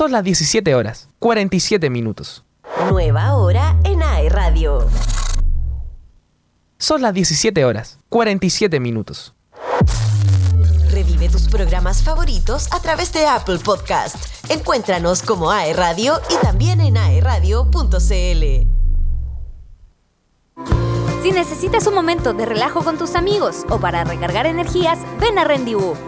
Son las 17 horas, 47 minutos. Nueva hora en AE Radio. Son las 17 horas, 47 minutos. Revive tus programas favoritos a través de Apple Podcast. Encuéntranos como AE Radio y también en aeradio.cl. Si necesitas un momento de relajo con tus amigos o para recargar energías, ven a Rendezvous.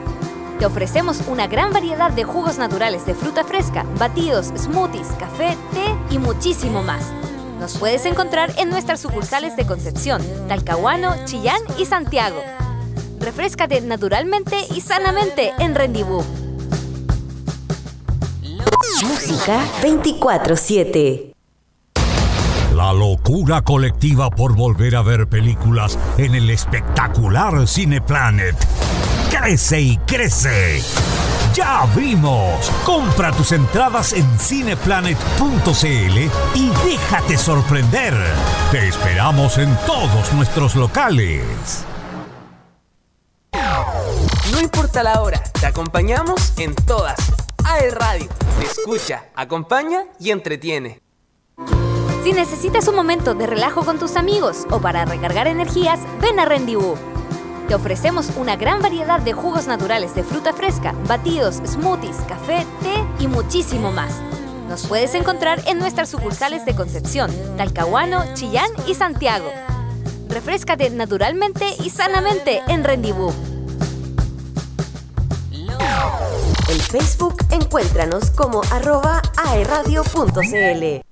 Te ofrecemos una gran variedad de jugos naturales de fruta fresca, batidos, smoothies, café, té y muchísimo más. Nos puedes encontrar en nuestras sucursales de Concepción, Talcahuano, Chillán y Santiago. Refrescate naturalmente y sanamente en Rendezvous. Música 24-7. La locura colectiva por volver a ver películas en el espectacular Cineplanet. Crece y crece. ¡Ya vimos! Compra tus entradas en cineplanet.cl y déjate sorprender. Te esperamos en todos nuestros locales. No importa la hora, te acompañamos en todas. AE Radio, te escucha, acompaña y entretiene. Si necesitas un momento de relajo con tus amigos o para recargar energías, ven a Rendezvous. Te ofrecemos una gran variedad de jugos naturales de fruta fresca, batidos, smoothies, café, té y muchísimo más. Nos puedes encontrar en nuestras sucursales de Concepción, Talcahuano, Chillán y Santiago. Refrescate naturalmente y sanamente en Rendezvous. En Facebook encuéntranos como arroba aeradio.cl.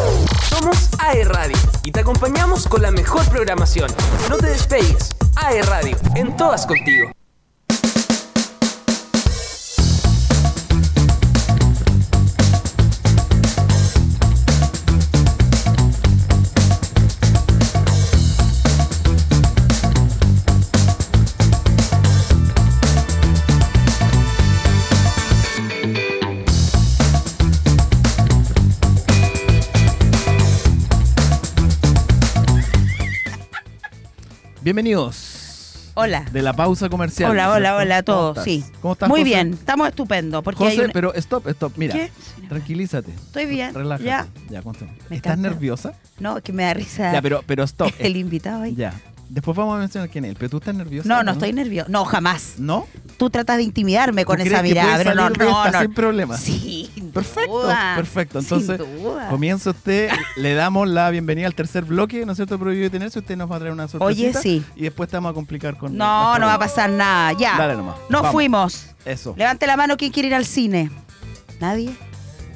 Somos AE Radio y te acompañamos con la mejor programación. No te despegues. AE Radio, en todas contigo. Bienvenidos. Hola. De la pausa comercial. Hola, ¿no hola, hola a ¿Cómo todos. Sí. ¿Cómo estás? Muy José? bien, estamos estupendo. Porque hay José, una- pero stop, stop. Mira, ¿Qué? tranquilízate. Estoy bien. Relájate. Ya. Ya, ¿Estás nerviosa? No, es que me da risa Ya, pero, pero stop. el invitado ahí. Ya. Después vamos a mencionar quién es. Pero tú estás nerviosa. No, no estoy nervioso. No, jamás. ¿No? Tú tratas de intimidarme con ¿Tú esa mirada, no, no, no. sin problema? Sí, Perfecto, duda, perfecto. Entonces, comienza usted, le damos la bienvenida al tercer bloque, ¿no es cierto? Prohibido detenerse, usted nos va a traer una sorpresa. Oye, sí. Y después te vamos a complicar con... No, no va a pasar nada. Ya. Dale nomás. Nos Vamos. fuimos. Eso. Levante la mano quien quiere ir al cine. ¿Nadie?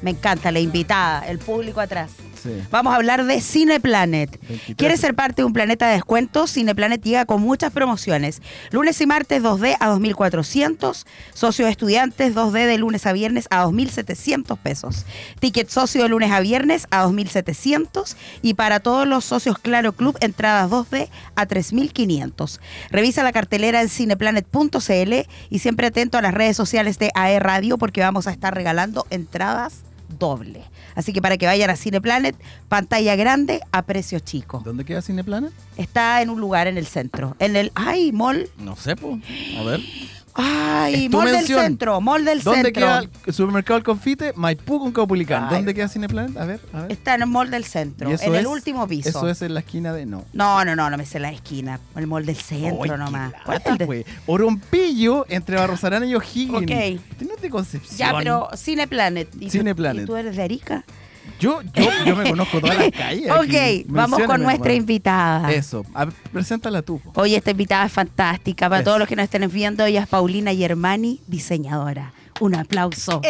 Me encanta la invitada, el público atrás. Sí. Vamos a hablar de Cineplanet. 23. ¿Quieres ser parte de un planeta de descuentos? Cineplanet llega con muchas promociones. Lunes y martes 2D a 2.400. Socios estudiantes 2D de lunes a viernes a 2.700 pesos. Ticket socio de lunes a viernes a 2.700. Y para todos los socios Claro Club, entradas 2D a 3.500. Revisa la cartelera en cineplanet.cl y siempre atento a las redes sociales de AE Radio porque vamos a estar regalando entradas doble. Así que para que vayan a Cineplanet, pantalla grande a precio chico. ¿Dónde queda Cineplanet? Está en un lugar en el centro. En el, ay, mall. No sé, pues. A ver. Ay, mall del centro, mall del ¿Dónde centro. queda el supermercado El Confite? Maipú con Caupolicán. Ay. ¿Dónde queda Cineplanet? A ver, a ver. Está en el mall del centro, ¿Y eso en el último piso. Eso es en la esquina de no. No, no, no, no me sé la esquina. El mall del centro Ay, nomás. qué ¿Cuál es lata, el de-. Orompillo entre Barros Arana y O'Higgins. Ok. Tú no de Concepción. Ya, pero Cineplanet. ¿Y tú- Cineplanet. ¿Y tú eres de Arica? Yo, yo, yo me conozco todas las calles. aquí. Ok, vamos con nuestra nomás. invitada. Eso. A preséntala tú. Oye, esta invitada es fantástica. Para Eso. todos los que nos estén viendo, ella es Paulina Germani, diseñadora. Un aplauso.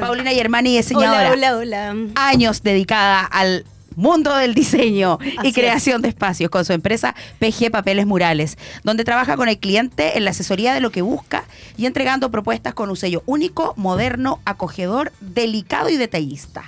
Paulina Germani, diseñadora. Hola, hola, hola. Años dedicada al mundo del diseño Así y creación de espacios con su empresa PG Papeles Murales, donde trabaja con el cliente en la asesoría de lo que busca y entregando propuestas con un sello único, moderno, acogedor, delicado y detallista.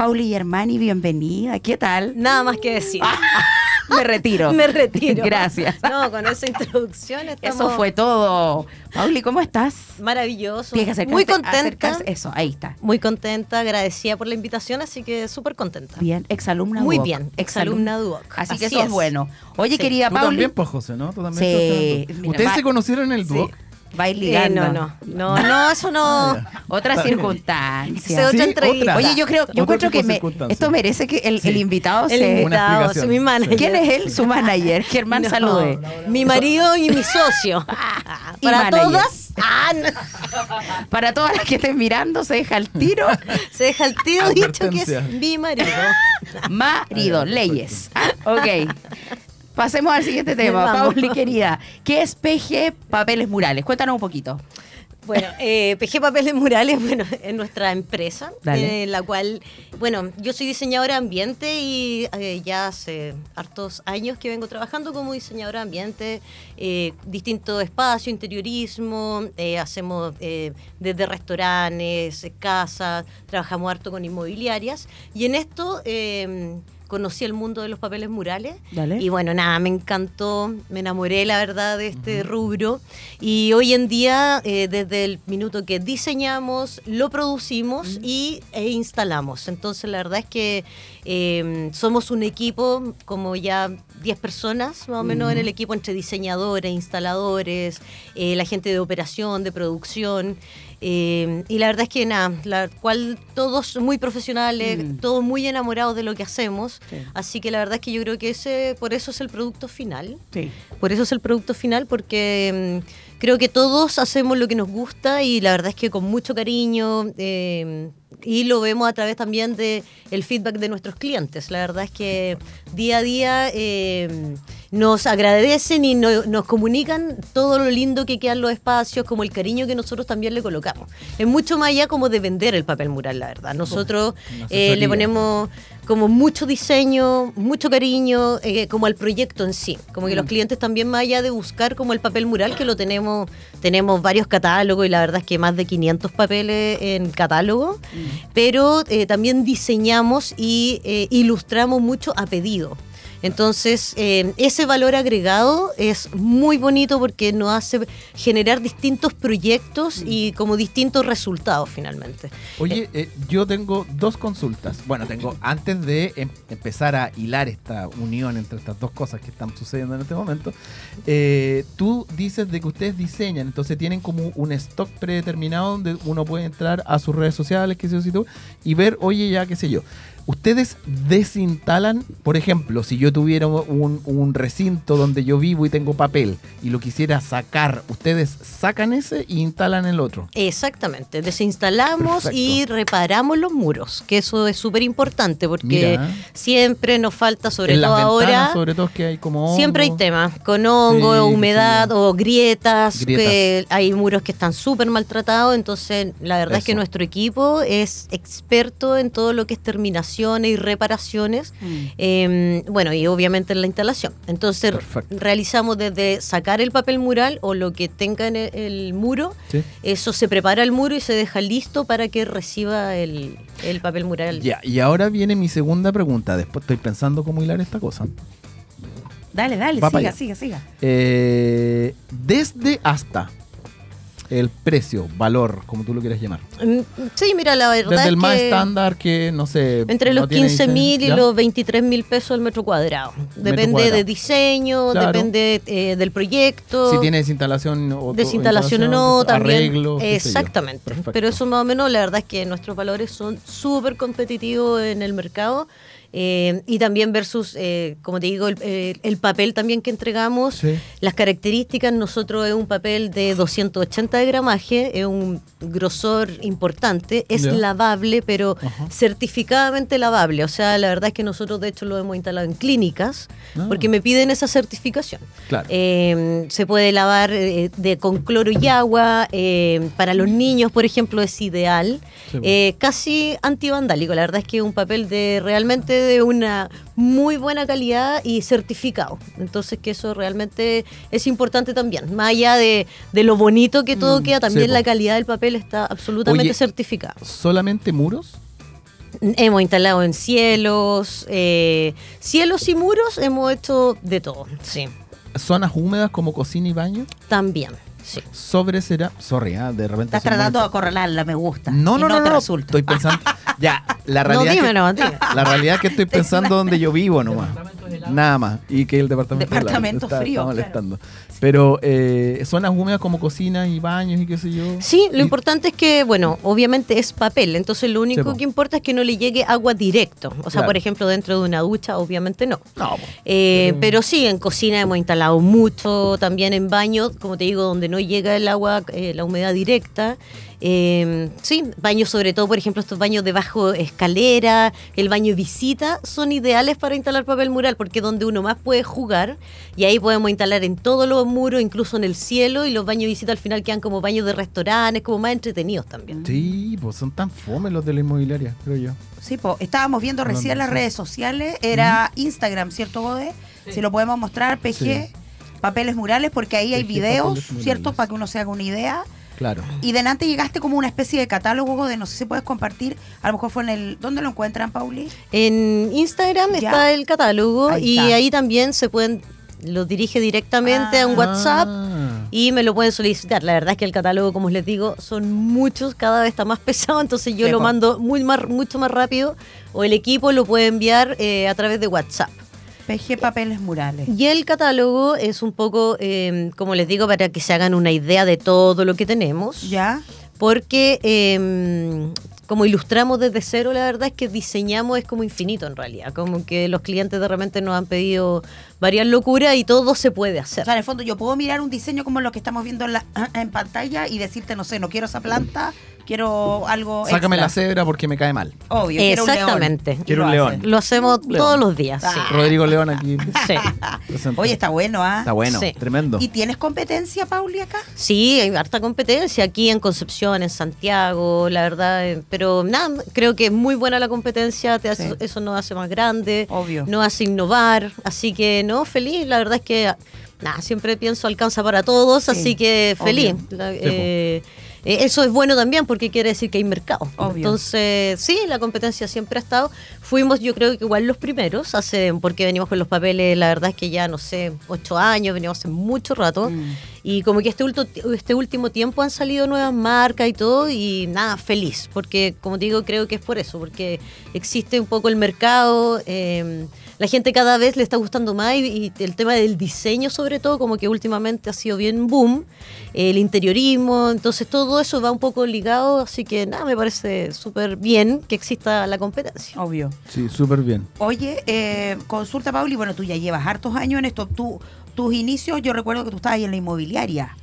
Pauli Germani, bienvenida. ¿Qué tal? Nada más que decir. Me retiro. Me retiro. Gracias. No, con esa introducción estamos Eso fue todo. Pauli, ¿cómo estás? maravilloso. Tienes que acercarte- Muy contenta. acercarse- Eso, ahí está. Muy contenta, agradecida por la invitación, así que súper contenta. Bien, exalumna Muy Duoc. bien, exalumna Duoc. Así, que eso es es. bueno. Oye, Sí. querida Tú Pauli. también, pues, José, ¿no? Tú también Sí, mira, ¿Ustedes va- se conocieron en el Sí, Duoc? Va a ir Eh, no, no, no, no, eso no. Otra circunstancia. es otra entrevista. otra. Oye, yo creo, yo encuentro que me- circunstancia. esto merece que el, Sí. el invitado El se. Una invitado, sí, mi manager. ¿Quién es él? Su manager. Germán, No, salude. Mi marido y mi socio. Y Para manager. todas, ah, no. Para todas las que estén mirando, se deja el tiro. se deja el tiro dicho que es mi marido. Marido, leyes. Ah, ok. Pasemos al siguiente tema. Pauli, querida. ¿Qué es PG Papeles Murales? Cuéntanos un poquito. Bueno, eh, PG Papeles Murales, bueno, es nuestra empresa, Dale. en la cual, bueno, yo soy diseñadora de ambiente y eh, ya hace hartos años que vengo trabajando como diseñadora de ambiente, eh, distintos espacios, interiorismo, eh, hacemos eh, desde restaurantes, eh, casas, trabajamos harto con inmobiliarias y en esto... conocí el mundo de los papeles murales Dale. y bueno, nada, me encantó, me enamoré la verdad de este rubro y hoy en día eh, desde el minuto que diseñamos, lo producimos y, e instalamos. Entonces la verdad es que eh, somos un equipo como ya 10 personas más o menos en el equipo entre diseñadores, instaladores, eh, la gente de operación, de producción. eh, y la verdad es que nada, la cual todos muy profesionales, Mm. todos muy enamorados de lo que hacemos. Sí. Así que la verdad es que yo creo que ese, por eso es el producto final. Sí. Por eso es el producto final, porque mm, creo que todos hacemos lo que nos gusta y la verdad es que con mucho cariño eh, y lo vemos a través también de el feedback de nuestros clientes. La verdad es que día a día eh, nos agradecen y no- nos comunican todo lo lindo que quedan los espacios, como el cariño que nosotros también le colocamos. Es mucho más allá como de vender el papel mural, la verdad. Nosotros eh, le ponemos como mucho diseño, mucho cariño, eh, como al proyecto en sí. Como que los clientes también, más allá de buscar como el papel mural, que lo tenemos, tenemos varios catálogos y la verdad es que más de 500 papeles en catálogo, pero eh, también diseñamos y eh, ilustramos mucho a pedido. Entonces, eh, ese valor agregado es muy bonito porque nos hace generar distintos proyectos y como distintos resultados finalmente. Oye, eh, yo tengo dos consultas. Bueno, tengo antes de em- empezar a hilar esta unión entre estas dos cosas que están sucediendo en este momento. eh, tú dices de que ustedes diseñan, entonces tienen como un stock predeterminado donde uno puede entrar a sus redes sociales, qué sé yo, y ver, oye, ya, qué sé yo. Ustedes desinstalan, por ejemplo, si yo tuviera un, un recinto donde yo vivo y tengo papel y lo quisiera sacar, ustedes sacan ese y instalan el otro. Exactamente, desinstalamos Perfecto. y reparamos los muros, que eso es súper importante porque Mira. siempre nos falta, sobre todo ventanas, ahora, sobre todo que hay como siempre hay temas con hongo, Sí, humedad sí. o grietas, Grietas. que hay muros que están súper maltratados, entonces la verdad es que nuestro equipo es experto en todo lo que es y reparaciones, eh, bueno, y obviamente en la instalación. Entonces Perfecto. realizamos desde sacar el papel mural o lo que tenga en el, el muro, Sí. eso se prepara el muro y se deja listo para que reciba el, el papel mural. Ya, y ahora viene mi segunda pregunta. Después estoy pensando cómo hilar esta cosa. Dale, dale, Va siga, siga, siga. Eh, desde hasta el precio, valor, como tú lo quieras llamar. Mm, Sí, mira, la verdad Desde es el más que estándar que, no sé... entre los tiene 15 mil y los 23 mil pesos al metro cuadrado. Depende cuadrado. de diseño, Claro. depende eh, del proyecto. Si tiene desinstalación o Desinstalación o no, también. Arreglo. Exactamente. Pero eso más o menos, la verdad es que nuestros valores son súper competitivos en el mercado. Eh, y también versus, eh, como te digo, el, eh, el papel también que entregamos. Sí. Las características, nosotros es un papel de 280 de gramaje, es un grosor importante, es lavable, pero Ajá. certificadamente lavable. O sea, la verdad es que nosotros de hecho lo hemos instalado en clínicas Ah. porque me piden esa certificación. Claro. Eh, se puede lavar eh, de, con cloro y agua. para los niños, por ejemplo, es ideal. Sí. Eh, casi antivandálico. La verdad es que es un papel de realmente de una muy buena calidad y certificado. Entonces que eso realmente es importante también. Más allá de, de lo bonito que todo queda, también Mm, sí, la calidad del papel está absolutamente Oye, certificada. ¿Solamente muros? Hemos instalado en cielos, eh, cielos y muros, hemos hecho de todo, sí, ¿Zonas húmedas como cocina y baño? también, sí. Sobre será. Sorry, ah, de repente. Estás tratando de acorralarla, me gusta. No, Y no, no, te no. resulta. Estoy pensando. Ya, la No, realidad. dime, no, dime. La realidad es que estoy pensando donde yo vivo nomás. Nada más. Y que el departamento, frío, está molestando. Pero eh, zonas húmedas como cocinas y baños y qué sé yo. Sí, lo Y- importante es que, bueno, obviamente es papel, entonces lo único que importa es que no le llegue agua directo. O sea, Claro. por ejemplo, dentro de una ducha, obviamente no. No. Eh, pero sí, en cocina hemos instalado mucho, también en baño, como te digo, donde no llega el agua, eh, la humedad directa. Eh, sí, baños sobre todo, por ejemplo, estos baños de bajo escalera, el baño visita, son ideales para instalar papel mural, porque es donde uno más puede jugar, y ahí podemos instalar en todos los muros, incluso en el cielo, y los baños visita al final quedan como baños de restaurantes, como más entretenidos también. Sí, pues son tan fome los de la inmobiliaria, creo yo. Sí, po, estábamos viendo Hablando recién las redes sociales, era Instagram, ¿cierto, Gode? Si lo podemos mostrar, PG, Sí. papeles murales, porque ahí hay videos. ¿cierto? Para que uno se haga una idea. Claro. Y delante llegaste como una especie de catálogo, Gode, no sé si puedes compartir, a lo mejor fue en el... ¿Dónde lo encuentran, Pauli? En Instagram Ya. está el catálogo Ahí y ahí también se pueden, lo dirige directamente a un WhatsApp Ah. y me lo pueden solicitar. La verdad es que el catálogo, como les digo, son muchos, cada vez está más pesado, entonces yo lo mando muy más, mucho más rápido o el equipo lo puede enviar eh, a través de WhatsApp. PG, papeles murales. Y el catálogo es un poco, eh, como les digo, para que se hagan una idea de todo lo que tenemos ¿Ya? porque eh, como ilustramos desde cero, la verdad es que diseñamos es como infinito en realidad, como que los clientes de repente nos han pedido varias locuras y todo se puede O hacer. sea, en el fondo yo puedo mirar un diseño como lo que estamos viendo en, la, en pantalla y decirte, no sé, no quiero esa planta, quiero algo Sácame la cebra porque me cae mal. Obvio, quiero un león. Exactamente. Quiero lo un león. Lo hacemos León. todos los días. Ah. sí. Rodrigo León aquí. Sí. Oye, está bueno, ¿ah? Está bueno, Sí. tremendo. ¿Y tienes competencia, Pauli, acá? Sí, hay harta competencia aquí en Concepción, en Santiago, la verdad, eh, pero nada, creo que es muy buena la competencia, te hace- Sí. eso nos hace más grande, Obvio. nos hace innovar, así que no, feliz, la verdad es que nada, siempre pienso alcanza para todos, Sí, así que feliz. La- eh, eh, eso es bueno también porque quiere decir que hay mercado. Obvio. Entonces, sí, la competencia siempre ha estado. Fuimos, yo creo que igual los primeros, hace porque venimos con los papeles, la verdad es que ya, no sé, ocho años, venimos hace mucho rato. Mm. Y como que este, ulto- este último tiempo han salido nuevas marcas y todo, y nada, feliz, porque como te digo, creo que es por eso, porque existe un poco el mercado, eh, la gente cada vez le está gustando más y, y el tema del diseño sobre todo, como que últimamente ha sido bien boom, el interiorismo, entonces todo eso va un poco ligado, así que nada, me parece súper bien que exista la competencia. Obvio. Sí, súper bien. Oye, eh, consulta, Pauli, bueno, tú ya llevas hartos años en esto. Tú, tus inicios, yo recuerdo que tú estabas ahí en la inmobiliaria,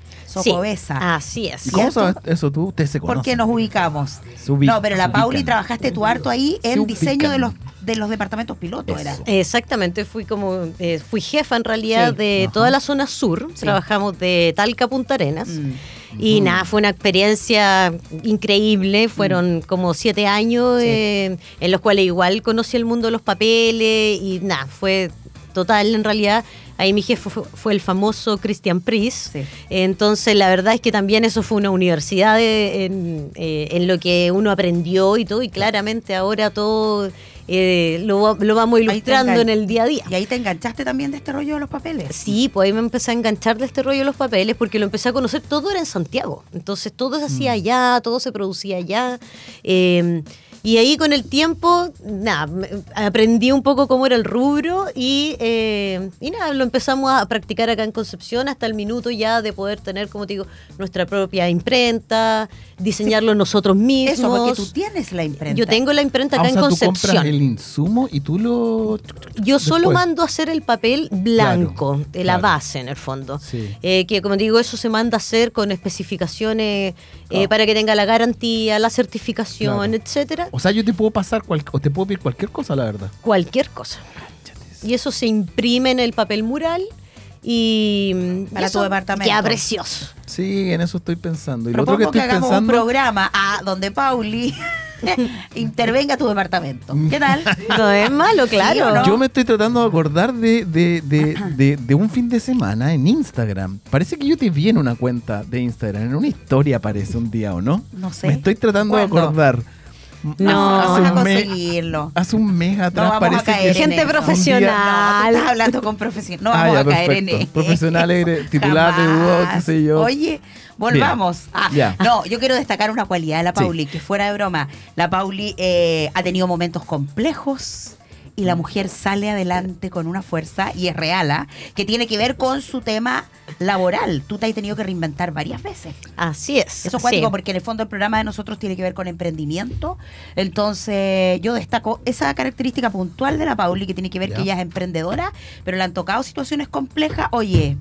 Sí, así es. ¿Y cómo sabes eso tú? Ustedes se ¿Por conocen. qué nos ubicamos? No, pero la Pauli trabajaste tu harto ahí en diseño de los de los departamentos piloto, era. Exactamente, fui como eh, fui jefa en realidad Sí. de Ajá. toda la zona sur. Sí. Trabajamos de Talca a Punta Arenas. Mm. Y nada, fue una experiencia increíble. Fueron como siete años Mm. Sí. eh, en los cuales igual conocí el mundo de los papeles y nada, fue total en realidad. Ahí mi jefe fue, fue el famoso Christian Pris. Sí. Entonces, la verdad es que también eso fue una universidad de- en, eh, en lo que uno aprendió y todo. Y claramente ahora todo eh, lo, lo vamos ilustrando en el día a día. Y ahí te enganchaste también de este rollo de los papeles. Sí, pues ahí me empecé a enganchar de este rollo de los papeles porque lo empecé a conocer, todo era en Santiago. Entonces todo se hacía allá, todo se producía allá. Eh, y ahí con el tiempo, nada, aprendí un poco cómo era el rubro y, eh, y nada, lo empezamos a practicar acá en Concepción hasta el minuto ya de poder tener, como te digo, nuestra propia imprenta, diseñarlo nosotros mismos. Eso, porque tú tienes la imprenta. Yo tengo la imprenta Ah, acá o sea, en tú compras Concepción. el insumo y tú lo... Yo solo después. mando a hacer el papel blanco, Claro, de la claro. base en el fondo. Sí. Eh, que como digo, eso se manda a hacer con especificaciones eh, Claro. para que tenga la garantía, la certificación, Claro. etcétera. O sea, yo te puedo pasar cual- o te puedo pedir cualquier cosa, la verdad. Cualquier cosa. Y eso se imprime en el papel mural y Para y tu departamento. Queda precioso. Sí, en eso estoy pensando. Y lo otro que que, estoy hagamos un pensando... programa a donde Pauli intervenga tu departamento. ¿Qué tal? No es malo, ¿Sí claro. no? Yo me estoy tratando de acordar de, de, de, de- de un fin de semana en Instagram. Parece que yo te vi en una cuenta de Instagram, en una historia parece un día, ¿o no? No sé. Me estoy tratando de acordar. No. hace Vamos a conseguirlo. hace un mes atrás vamos a parece caer que... en Gente eso. profesional. No, estás hablando con profesionales. No Ah, vamos ya, a caer en perfecto. eso. Profesionales, tituladas de qué sé yo. Oye, volvamos. Ah, Ya. No, yo quiero destacar una cualidad de la Sí. Pauli, que fuera de broma, la Pauli eh, ha tenido momentos complejos. Y la mujer sale adelante con una fuerza, y es real, ¿ah? que tiene que ver con su tema laboral. Tú te has tenido que reinventar varias veces. Así es. Eso es sí. cuático, porque en el fondo el programa de nosotros tiene que ver con emprendimiento. Entonces, yo destaco esa característica puntual de la Pauli, que tiene que ver Ya. que ella es emprendedora, pero le han tocado situaciones complejas, oye,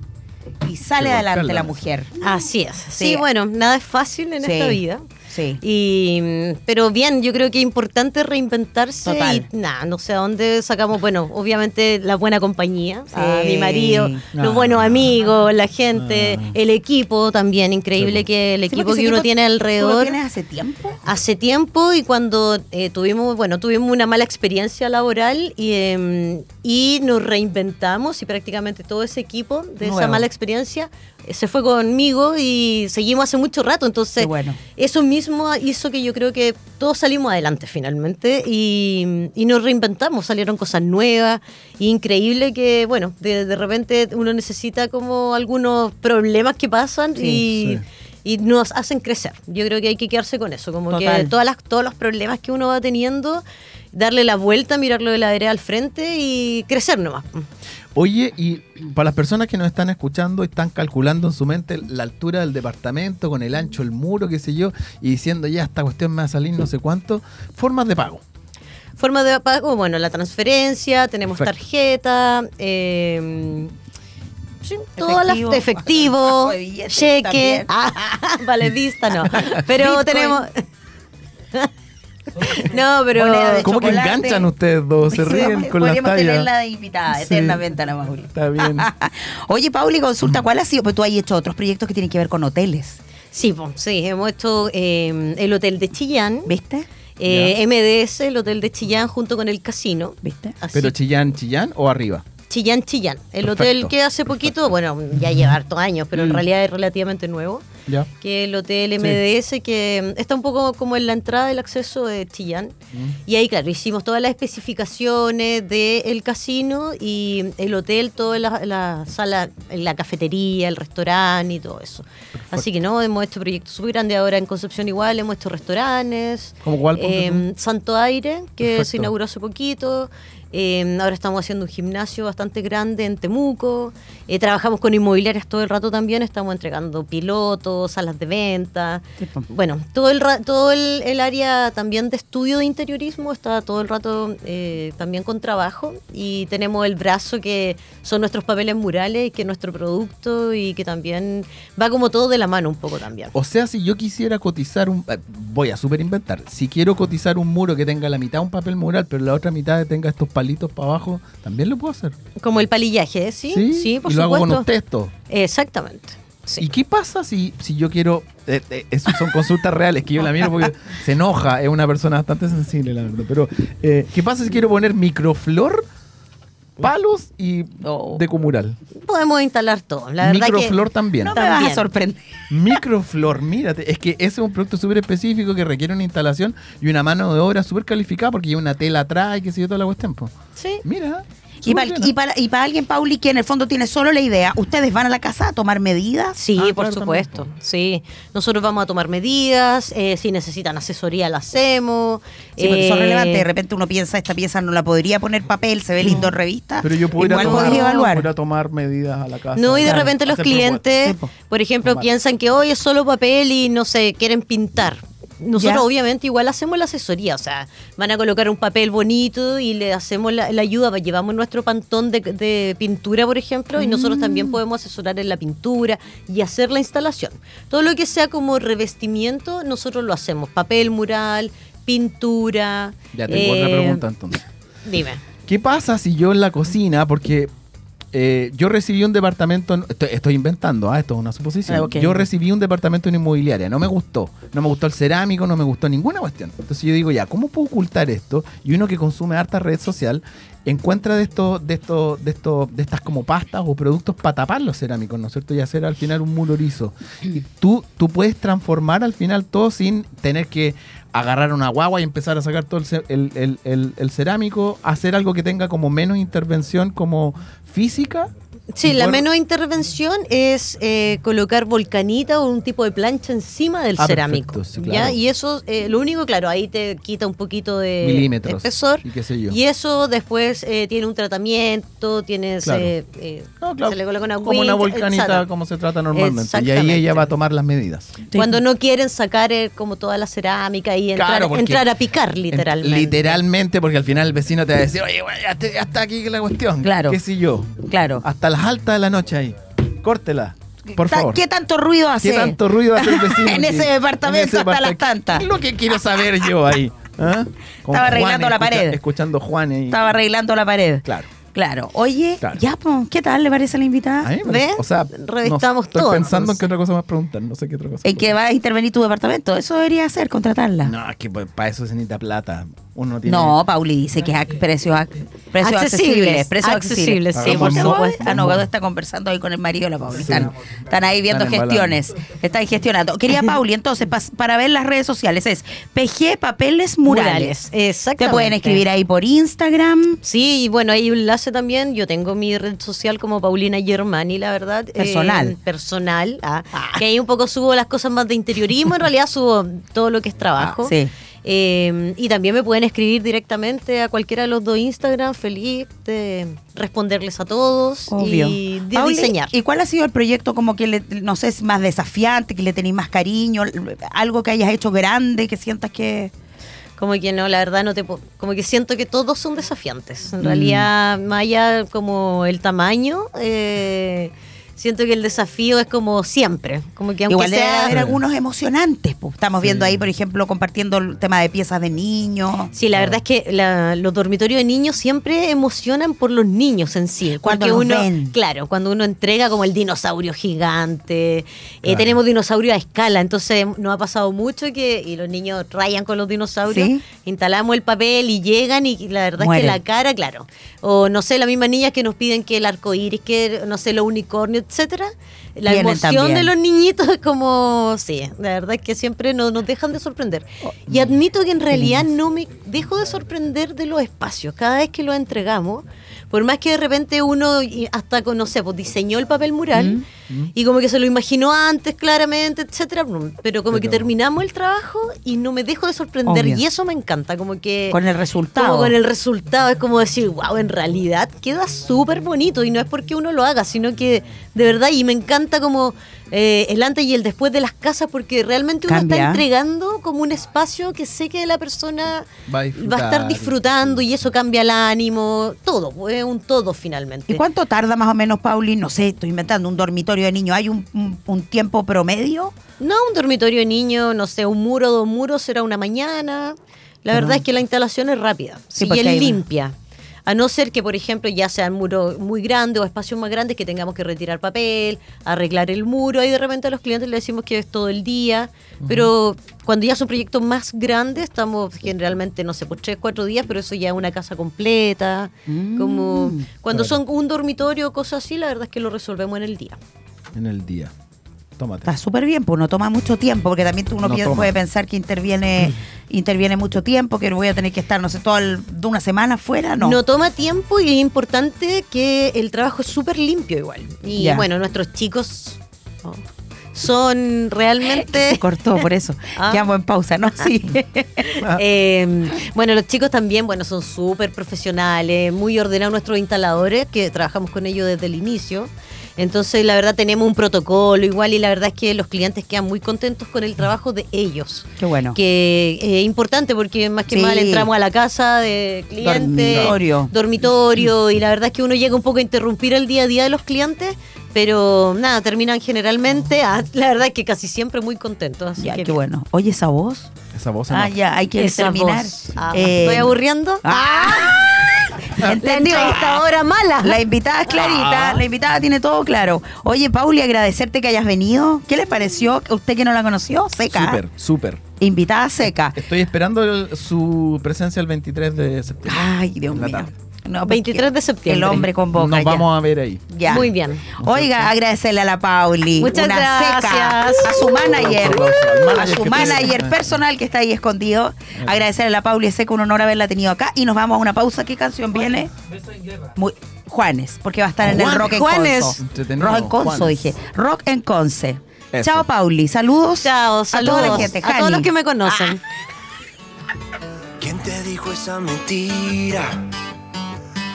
y sale adelante la mujer. Así es. Sí, Sí. bueno, nada es fácil en Sí. esta vida. Sí. Y, pero bien, yo creo que es importante reinventarse Total. y nada, no sé a dónde sacamos, bueno, obviamente la buena compañía, a mi marido, los buenos amigos, la gente, el equipo también, increíble Sí, que el Sí, equipo que uno equipo, tiene ¿Tú lo alrededor tienes hace tiempo? hace tiempo y cuando eh, tuvimos, bueno, tuvimos una mala experiencia laboral y, em, y nos reinventamos y prácticamente todo ese equipo de esa mala experiencia eh, se fue conmigo y seguimos hace mucho rato. Entonces, bueno. eso mismo hizo que yo creo que todos salimos adelante finalmente y, y nos reinventamos, salieron cosas nuevas, increíble que, bueno, de, de repente uno necesita como algunos problemas que pasan y, sí. y nos hacen crecer. Yo creo que hay que quedarse con eso, como que todas las, todos los problemas que uno va teniendo, darle la vuelta, mirarlo de la vereda al frente y crecer nomás. Oye, y para las personas que nos están escuchando, están calculando en su mente la altura del departamento, con el ancho del muro, qué sé yo, y diciendo ya esta cuestión me va a salir no sé cuánto, formas de pago. Forma de pago, bueno, la transferencia, tenemos Perfecto. tarjeta, eh, sí, todas las Efectivo. efectivo, De billetes cheque, ah, vale vista no, pero Bitcoin. tenemos no, pero ¿Cómo que enganchan ustedes dos? Se Sí, ríen con las Podríamos tallas. tenerla de invitada Sí. eternamente a la Mauri. Está bien. Oye, Pauli, consulta, ¿cuál ha sido? Pues tú has hecho otros proyectos que tienen que ver con hoteles, sí, sí, hemos hecho eh, el hotel de Chillán, ¿viste? eh, MDS, el hotel de Chillán junto con el casino, ¿Viste? Así Pero Chillán, Chillán o arriba. Chillán Chillán, el Perfecto, hotel que hace poquito, bueno, ya lleva hartos años, pero en Mm. realidad es relativamente nuevo. Ya. que el hotel MDS, que está un poco como en la entrada del acceso de Chillán. Mm. Y ahí, claro, hicimos todas las especificaciones del casino y el hotel, toda la, la sala, la cafetería, el restaurante y todo eso. Así que no, hemos hecho proyectos súper grandes ahora en Concepción igual, hemos hecho restaurantes. ¿Cómo cuál, eh, Santo Aire, que Perfecto. se inauguró hace poquito. Eh, ahora estamos haciendo un gimnasio bastante grande en Temuco. Eh, trabajamos con inmobiliarias todo el rato también. Estamos entregando pilotos, salas de venta. Bueno, todo el todo el, el área también de estudio de interiorismo está todo el rato eh, también con trabajo. Y tenemos el brazo que son nuestros papeles murales, que es nuestro producto y que también va como todo de la mano un poco también. O sea, si yo quisiera cotizar un... eh, Voy a super inventar. Si quiero cotizar un muro que tenga la mitad un papel mural, pero la otra mitad tenga estos palitos para abajo, también lo puedo hacer. Como el palillaje, ¿sí? Sí, por y lo hago con un texto. Exactamente. sí. ¿Y qué pasa si, si yo quiero... eh, eh, eso son consultas reales, que yo la miro porque se enoja, es una persona bastante sensible, la verdad. Pero, eh, ¿qué pasa si quiero poner microflor, palos y Oh. decomural? Podemos instalar todo. La verdad Microflor que también. No me vas a También. sorprender. Microflor, mírate, es que ese es un producto súper específico que requiere una instalación y una mano de obra súper calificada porque lleva una tela atrás y qué sé yo, toda la cuestión. sí. Mira. Y, para, y, para, y para alguien, Pauli, que en el fondo tiene solo la idea, ¿ustedes van a la casa a tomar medidas? Sí, Ah, por claro, supuesto. también, Sí. Nosotros vamos a tomar medidas. eh, si necesitan asesoría, la hacemos. Sí, porque eso es eh, relevante. De repente uno piensa, esta pieza no la podría poner papel, se ve lindo en revista. Pero yo puedo ir a Igual tomar, podría evaluar. puedo tomar medidas a la casa. No, y de Claro, repente los clientes. Sí, por ejemplo, Tomar. piensan que hoy es solo papel y no sé, quieren pintar. Nosotros Ya. obviamente igual hacemos la asesoría, o sea, van a colocar un papel bonito y le hacemos la, la ayuda, llevamos nuestro pantón de, de pintura, por ejemplo, y nosotros Mm. también podemos asesorar en la pintura y hacer la instalación. Todo lo que sea como revestimiento, nosotros lo hacemos, papel, mural, pintura. Ya tengo otra eh, pregunta entonces. Dime. ¿Qué pasa si yo en la cocina, porque eh, yo recibí un departamento, en- estoy, estoy inventando, ah, esto es una suposición. Ah. Yo recibí un departamento en inmobiliaria, no me gustó, no me gustó el cerámico, no me gustó ninguna cuestión. Entonces yo digo, ya, ¿cómo puedo ocultar esto? Y uno que consume harta red social encuentra de estos, de estos, de estos, de estas como pastas o productos para tapar los cerámicos, ¿no es cierto? Y hacer al final un muro liso. Y tú, tú puedes transformar al final todo sin tener que agarrar una guagua y empezar a sacar todo el, el- el- el cerámico, hacer algo que tenga como menos intervención como física. Sí, la menos intervención es eh, colocar volcanita o un tipo de plancha encima del Ah, cerámico. perfecto, sí, ¿ya? claro. Y eso, eh, lo único, claro, ahí te quita un poquito de milímetros espesor. y qué sé yo. Y eso después eh, tiene un tratamiento, tienes, Claro. eh, eh, No, claro, se le coloca una como una volcanita exacto. como se trata normalmente. Y ahí ella va a tomar las medidas. Cuando no quieren sacar eh, como toda la cerámica y entrar, Claro, porque- entrar a picar literalmente. Literalmente, porque al final el vecino te va a decir, oye, güey, ya, te- ya está aquí la cuestión. Claro. ¿Qué sé yo? Claro. Hasta las altas de la noche ahí. Córtela, por favor. ¿Qué tanto ruido hace? ¿Qué tanto ruido hace el vecino? En ese departamento hasta las tantas. ¿Qué es lo que quiero saber yo ahí? ¿Ah? Estaba arreglando Juan, la escucha- pared. Escuchando Juan ahí. Estaba arreglando la pared. Claro. Claro. Oye, Claro. ya, pues, ¿qué tal le parece la invitada? A mí me ¿Ve? parece- O sea, Revistamos no, estoy todo, pensando en qué otra cosa más preguntar. No sé qué otra cosa. ¿En qué va a intervenir tu departamento? Eso debería ser, contratarla. No, No, es que pues, para eso se necesita plata. Uno no. Pauli dice que es precios ac- precios Accesibles. Precios accesibles, accesibles. sí, ¿por supuesto. Ah, no, Gado está conversando ahí con el marido de la Pauli. Sí. Están, están ahí viendo Están gestiones. Están gestionando. Quería Pauli, entonces, para ver las redes sociales, es PG Papeles Murales. Te Exactamente. pueden escribir ahí por Instagram. Sí, y bueno, hay un enlace también. Yo tengo mi red social como Paulina Germani, la verdad. eh, Personal. personal. ah, Que ahí un poco subo las cosas más de interiorismo. en realidad subo todo lo que es trabajo. Ah, sí. Eh, y también me pueden escribir directamente a cualquiera de los dos Instagram. Feliz de responderles a todos Obvio. y de Pauli, diseñar. ¿Y cuál ha sido el proyecto como que, le- no sé, es más desafiante, que le tenéis más cariño, algo que hayas hecho grande, que sientas que... Como que no, la verdad no te como que siento que todos son desafiantes. Mm. En realidad, más allá como el tamaño, eh, siento que el desafío es como siempre. Como que aunque Igual debe sea. haber algunos emocionantes. pues. Estamos viendo ahí, por ejemplo, compartiendo el tema de piezas de niños. Sí, la verdad es que la- los dormitorios de niños siempre emocionan por los niños en sí. Cuando uno, ven. claro, cuando uno entrega como el dinosaurio gigante, eh, tenemos dinosaurios a escala, entonces nos ha pasado mucho que y los niños rayan con los dinosaurios, Sí. instalamos el papel y llegan y la verdad Mueren. es que la cara, claro, o no sé, las mismas niñas que nos piden que el arco iris, que no sé, los unicornios, etcétera. La Vienen emoción también. de los niñitos es como, sí, la verdad es que siempre nos, nos dejan de sorprender. Oh, Y admito que en realidad no me dejo de sorprender de los espacios. Cada vez que los entregamos, por más que de repente uno hasta, no sé, pues diseñó el papel mural Mm, y como que se lo imaginó antes claramente, etcétera, pero como que terminamos el trabajo y no me dejo de sorprender Obvio. y eso me encanta, como que Con el resultado. como con el resultado es como decir, wow, en realidad queda súper bonito y no es porque uno lo haga, sino que de verdad, y me encanta como eh, el antes y el después de las casas porque realmente uno Cambia. está entregando como un espacio que sé que la persona Va a va a disfrutar. estar disfrutando y eso cambia el ánimo, todo, es un todo finalmente. ¿Y cuánto tarda más o menos, Pauli? No sé, estoy inventando un dormitorio de niños. ¿Hay un, un- un tiempo promedio? No, un dormitorio de niño, no sé, un muro, dos muros será una mañana. La Pero- verdad es que la instalación es rápida Sí, y es limpia. A no ser que, por ejemplo, ya sean muros muy grandes o espacios más grandes que tengamos que retirar papel, arreglar el muro. Ahí de repente a los clientes les decimos que es todo el día. Pero cuando ya son proyectos más grandes, estamos generalmente, no sé, por tres, cuatro días, pero eso ya es una casa completa. como Cuando claro. son un dormitorio o cosas así, la verdad es que lo resolvemos en el día. En el día. Tómate. Está súper bien, pues no toma mucho tiempo, porque también uno No puede pensar que interviene interviene mucho tiempo, que voy a tener que estar, no sé, todo el- de una semana fuera, no. No. toma tiempo y es importante que el trabajo es súper limpio igual. Y Ya. bueno, nuestros chicos oh, son realmente... Se cortó por eso. Ah. Quedamos en pausa, ¿no? Sí. Eh, bueno, los chicos también, bueno, son súper profesionales, muy ordenados nuestros instaladores, que trabajamos con ellos desde el inicio. Entonces, la verdad, tenemos un protocolo igual y la verdad es que los clientes quedan muy contentos con el trabajo de ellos. Qué bueno. Que eh, es importante porque más que Sí. mal entramos a la casa de clientes, Dormitorio. dormitorio, y la verdad es que uno llega un poco a interrumpir el día a día de los clientes, pero nada, terminan generalmente, ah, la verdad es que casi siempre muy contentos. así Ya, que qué bueno. Oye, esa voz. Esa voz. Ah, no. ya, hay que Esa terminar. voz. Ah, Eh, ¿Estoy aburriendo? Ah. La Entendió. entrevistadora mala. La invitada es clarita, la invitada tiene todo claro. Oye, Pauli, agradecerte que hayas venido. ¿Qué les pareció? ¿Usted que no la conoció? Seca. Súper, súper. Invitada seca. Estoy esperando el- su presencia el 23 de septiembre. Ay, Dios En la mío. tarde. No, porque 23 de septiembre. El hombre convoca. Nos ya. vamos a ver ahí. Ya. Muy bien. Oiga, agradecerle a la Pauli. Muchas una gracias. seca. A su manager. A su manager personal que está ahí escondido. Agradecerle a la Pauli Seca, un honor haberla tenido acá. Y nos vamos a una pausa. ¿Qué canción viene? Muy, Juanes, porque va a estar en el Rock en Juanes. Conso. Rock en Conso, Juanes. dije. Rock en Conce. Eso. Chao, Pauli. Saludos. Chao, A saludos. toda la gente. A todos los que me conocen. ¿Quién te dijo esa mentira?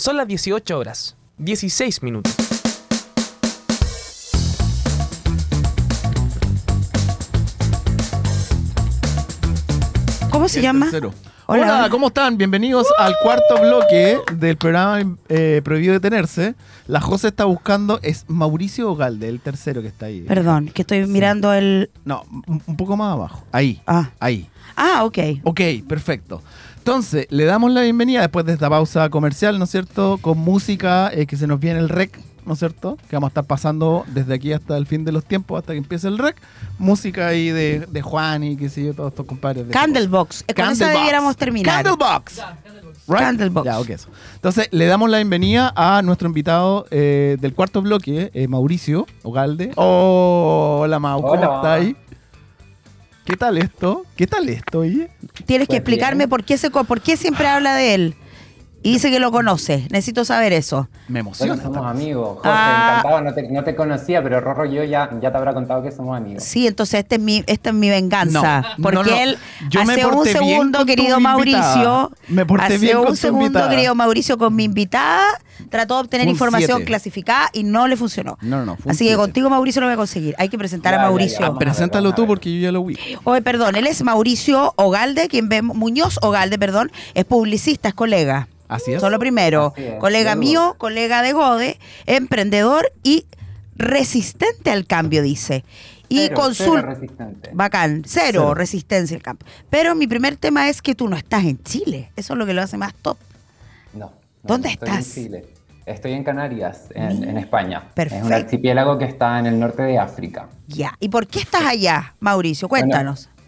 Son las 18 horas, 16 minutos. ¿Cómo se El llama? tercero. Hola. ¿cómo están? Bienvenidos al cuarto bloque del programa eh, Prohibido Detenerse. La José está buscando, es Mauricio Ogalde, el tercero que está ahí. Perdón, que estoy mirando el. No, un, un poco más abajo. Ahí, Ah, ahí. ah ok. Ok, perfecto. Entonces, le damos la bienvenida después de esta pausa comercial, ¿no es cierto? Con música, eh, que se nos viene el rec ¿no es cierto? Que vamos a estar pasando desde aquí hasta el fin de los tiempos, hasta que empiece el rec. Música ahí de, de Juan y qué sé yo, todos estos compadres. de Candlebox. Eh, Con Candlebox. debiéramos terminar. Candlebox. Right? Candlebox. Ya, ok, eso. Entonces, le damos la bienvenida a nuestro invitado eh, del cuarto bloque, eh, Mauricio Ogalde. hola, Mau, ¿cómo Hola. está ahí? ¿Qué tal esto? ¿Qué tal esto, oye? Tienes que Pues explicarme por qué, se, co- por qué siempre habla de él. Y dice que lo conoce. Necesito saber eso. Me emociona. Bueno, somos amigos. José, Ah. encantado. No te, no te conocía, pero Rorro y yo ya, ya te habrá contado que somos amigos. Sí, entonces este es mi, esta es mi venganza. No, porque no, no. él, Yo me hace un segundo, querido invitada. Mauricio, Me porté hace bien con un segundo, invitada. querido Mauricio, con mi invitada, trató de obtener Un información siete. clasificada y no le funcionó. No, no, no. fue un Así que contigo, Mauricio, lo voy a conseguir. Hay que presentar Ya, a Mauricio. ya. Preséntalo a tú porque yo ya lo vi. Oye, perdón, él es Mauricio Ogalde, quien ve, Muñoz Ogalde, perdón, es publicista, es colega. Así es. Solo primero, Así es, colega mío, colega de Gode, emprendedor y resistente al cambio, dice. Y consulta. cero resistente. Bacán, cero, Cero. resistencia al cambio. Pero mi primer tema es que tú no estás en Chile. Eso es lo que lo hace más top. No. no, ¿Dónde estoy estás? En Chile. Estoy en Canarias, en, en España. Es Perfecto. un archipiélago que está en el norte de África. Ya. ¿Y por qué estás allá, Mauricio? Cuéntanos. Bueno,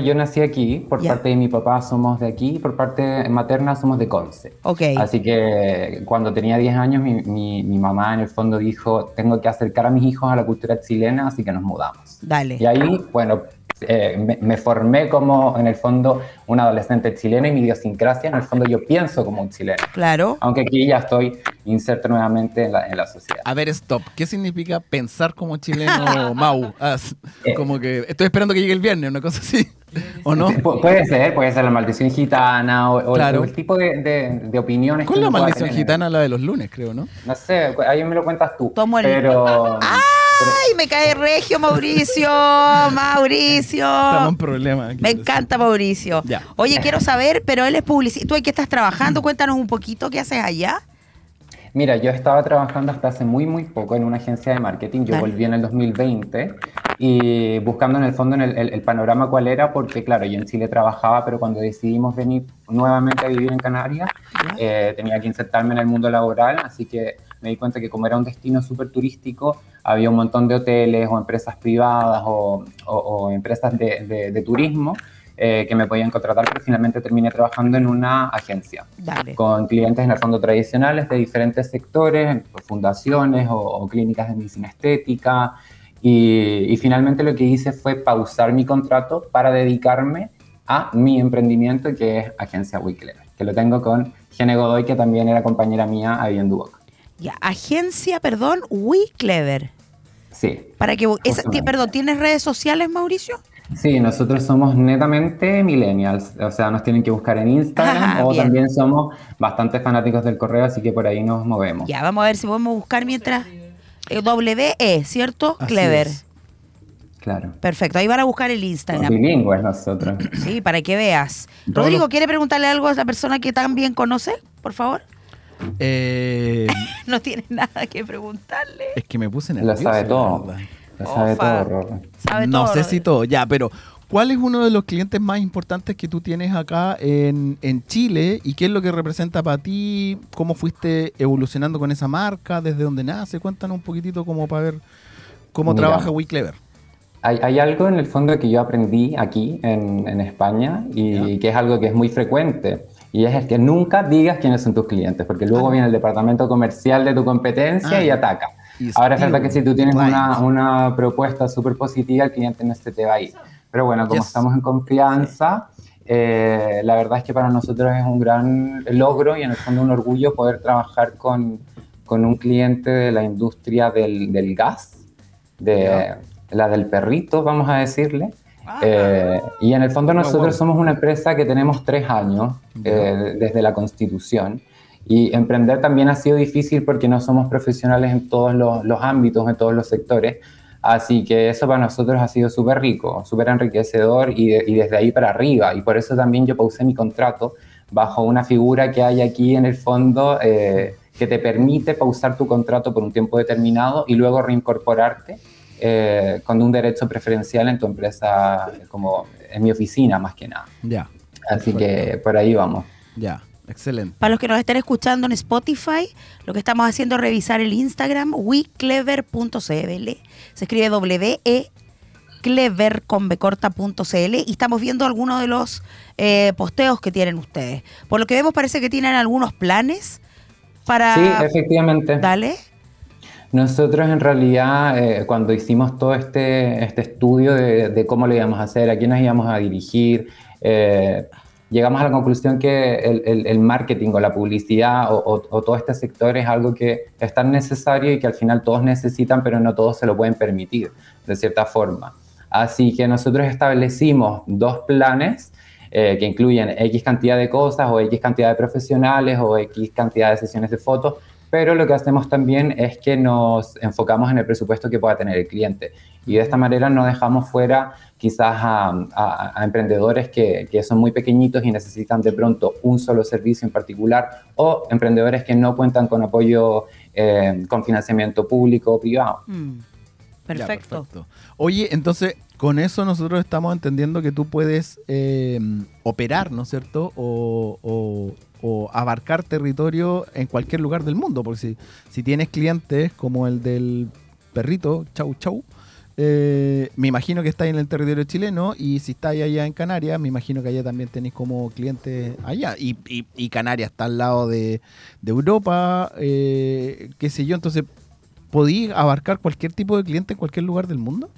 yo nací aquí, por parte de mi papá somos de aquí, por parte materna somos de Conce. ok. Así que cuando tenía 10 años, mi, mi- mi mamá en el fondo dijo, tengo que acercar a mis hijos a la cultura chilena, así que nos mudamos. Dale. Y ahí, bueno, eh, me, me formé como, en el fondo, un adolescente chileno y mi idiosincrasia, en el fondo yo pienso como un chileno. Claro. Aunque aquí ya estoy inserto nuevamente en la, en la sociedad. A ver, stop. ¿Qué significa pensar como chileno, Mau? Ah, Eh. como que estoy esperando que llegue el viernes, una cosa así. ¿O no? Pu- puede ser, puede ser la maldición gitana o, o el- Claro. o el tipo de, de- de opiniones ¿Cuál es la maldición gitana? La de los lunes, creo, ¿no? No sé, ahí me lo cuentas tú. Tomo el- Pero... ¡Ay, me cae regio, Mauricio! ¡Mauricio! Estamos en problema. aquí. Me encanta Mauricio. Ya. Oye, quiero saber, pero él es publicista. ¿Tú en qué estás trabajando? Cuéntanos un poquito qué haces allá. Mira, yo estaba trabajando hasta hace muy, muy poco en una agencia de marketing. Yo Dale. volví en el 2020 y buscando en el fondo en el, el- el panorama cuál era, porque claro, yo en Chile trabajaba, pero cuando decidimos venir nuevamente a vivir en Canarias, eh, tenía que insertarme en el mundo laboral, así que me di cuenta que como era un destino súper turístico, había un montón de hoteles o empresas privadas o, o- o empresas de, de- de turismo eh, que me podían contratar, pero finalmente terminé trabajando en una agencia Dale. con clientes en el fondo tradicionales de diferentes sectores, fundaciones o, o clínicas de medicina estética. Y, y finalmente lo que hice fue pausar mi contrato para dedicarme a mi emprendimiento, que es Agencia Wickler, que lo tengo con Gene Godoy, que también era compañera mía ahí en Duoc. Ya, agencia, perdón, We Clever. Sí. Para que esa- perdón, ¿tienes redes sociales, Mauricio? Sí, nosotros somos netamente millennials, o sea, nos tienen que buscar en Instagram Ajá, o bien. también somos bastante fanáticos del correo, así que por ahí nos movemos. Ya, vamos a ver si podemos buscar mientras eh, WE, ¿cierto? Así Clever. es. Claro. Perfecto, ahí van a buscar el Instagram. bilingües nosotros. Sí, para que veas. Todos Rodrigo, ¿quiere preguntarle algo a la persona que también conoce? Por favor. Eh, No tiene nada que preguntarle. es que me puse Lo nervioso. sabe la todo. verdad. Sabe todo, Rorro. Sabe no todo, sé si todo, ya, pero ¿cuál es uno de los clientes más importantes que tú tienes acá en, en Chile y qué es lo que representa para ti? ¿Cómo fuiste evolucionando con esa marca? ¿Desde dónde nace? Cuéntanos un poquitito como para ver cómo Mira. trabaja WeClever. Hay, hay algo en el fondo que yo aprendí aquí en, en España y que es algo que es muy frecuente. Y es el que nunca digas quiénes son tus clientes, porque luego viene el departamento comercial de tu competencia Ah. y ataca. Ahora es verdad que si tú tienes una, una propuesta súper positiva, el cliente no se te va a ir. Pero bueno, como Yes. estamos en confianza, eh, la verdad es que para nosotros es un gran logro y en el fondo un orgullo poder trabajar con, con un cliente de la industria del, del gas, de la del perrito, vamos a decirle. Eh, y en el fondo nosotros somos una empresa que tenemos tres años eh, desde la constitución. Y emprender también ha sido difícil porque no somos profesionales en todos los, los ámbitos, en todos los sectores. Así que eso para nosotros ha sido súper rico, súper enriquecedor y, de- y desde ahí para arriba. Y por eso también yo pausé mi contrato bajo una figura que hay aquí en el fondo eh, que te permite pausar tu contrato por un tiempo determinado y luego reincorporarte eh, con un derecho preferencial en tu empresa, como en mi oficina más que nada. Ya, Así Perfecto. que por ahí vamos. ya. Excelente. Para los que nos estén escuchando en Spotify, lo que estamos haciendo es revisar el Instagram weclever.cl. Se escribe W-E clever con becorta.cl y estamos viendo algunos de los eh, posteos que tienen ustedes. Por lo que vemos parece que tienen algunos planes para... Sí, efectivamente. Dale. Nosotros en realidad, eh, cuando hicimos todo este, este estudio de, de, cómo lo íbamos a hacer, a quién nos íbamos a dirigir, eh, llegamos a la conclusión que el, el, el marketing o la publicidad o, o, o, todo este sector es algo que es tan necesario y que al final todos necesitan, pero no todos se lo pueden permitir, de cierta forma. Así que nosotros establecimos dos planes eh, que incluyen X cantidad de cosas o X cantidad de profesionales o X cantidad de sesiones de fotos, pero lo que hacemos también es que nos enfocamos en el presupuesto que pueda tener el cliente y de esta manera no dejamos fuera quizás a, a, a emprendedores que, que, son muy pequeñitos y necesitan de pronto un solo servicio en particular o emprendedores que no cuentan con apoyo eh, con financiamiento público o privado. Mm, perfecto. Ya, perfecto. Oye, entonces con eso nosotros estamos entendiendo que tú puedes eh, operar, ¿no es cierto? O, o, o, abarcar territorio en cualquier lugar del mundo. Porque si, si tienes clientes como el del perrito, chau chau, eh, me imagino que estáis en el territorio chileno y si estáis allá en Canarias, me imagino que allá también tenéis como clientes allá. Y, y, y Canarias está al lado de, de Europa, eh, qué sé yo. Entonces, ¿podéis abarcar cualquier tipo de cliente en cualquier lugar del mundo?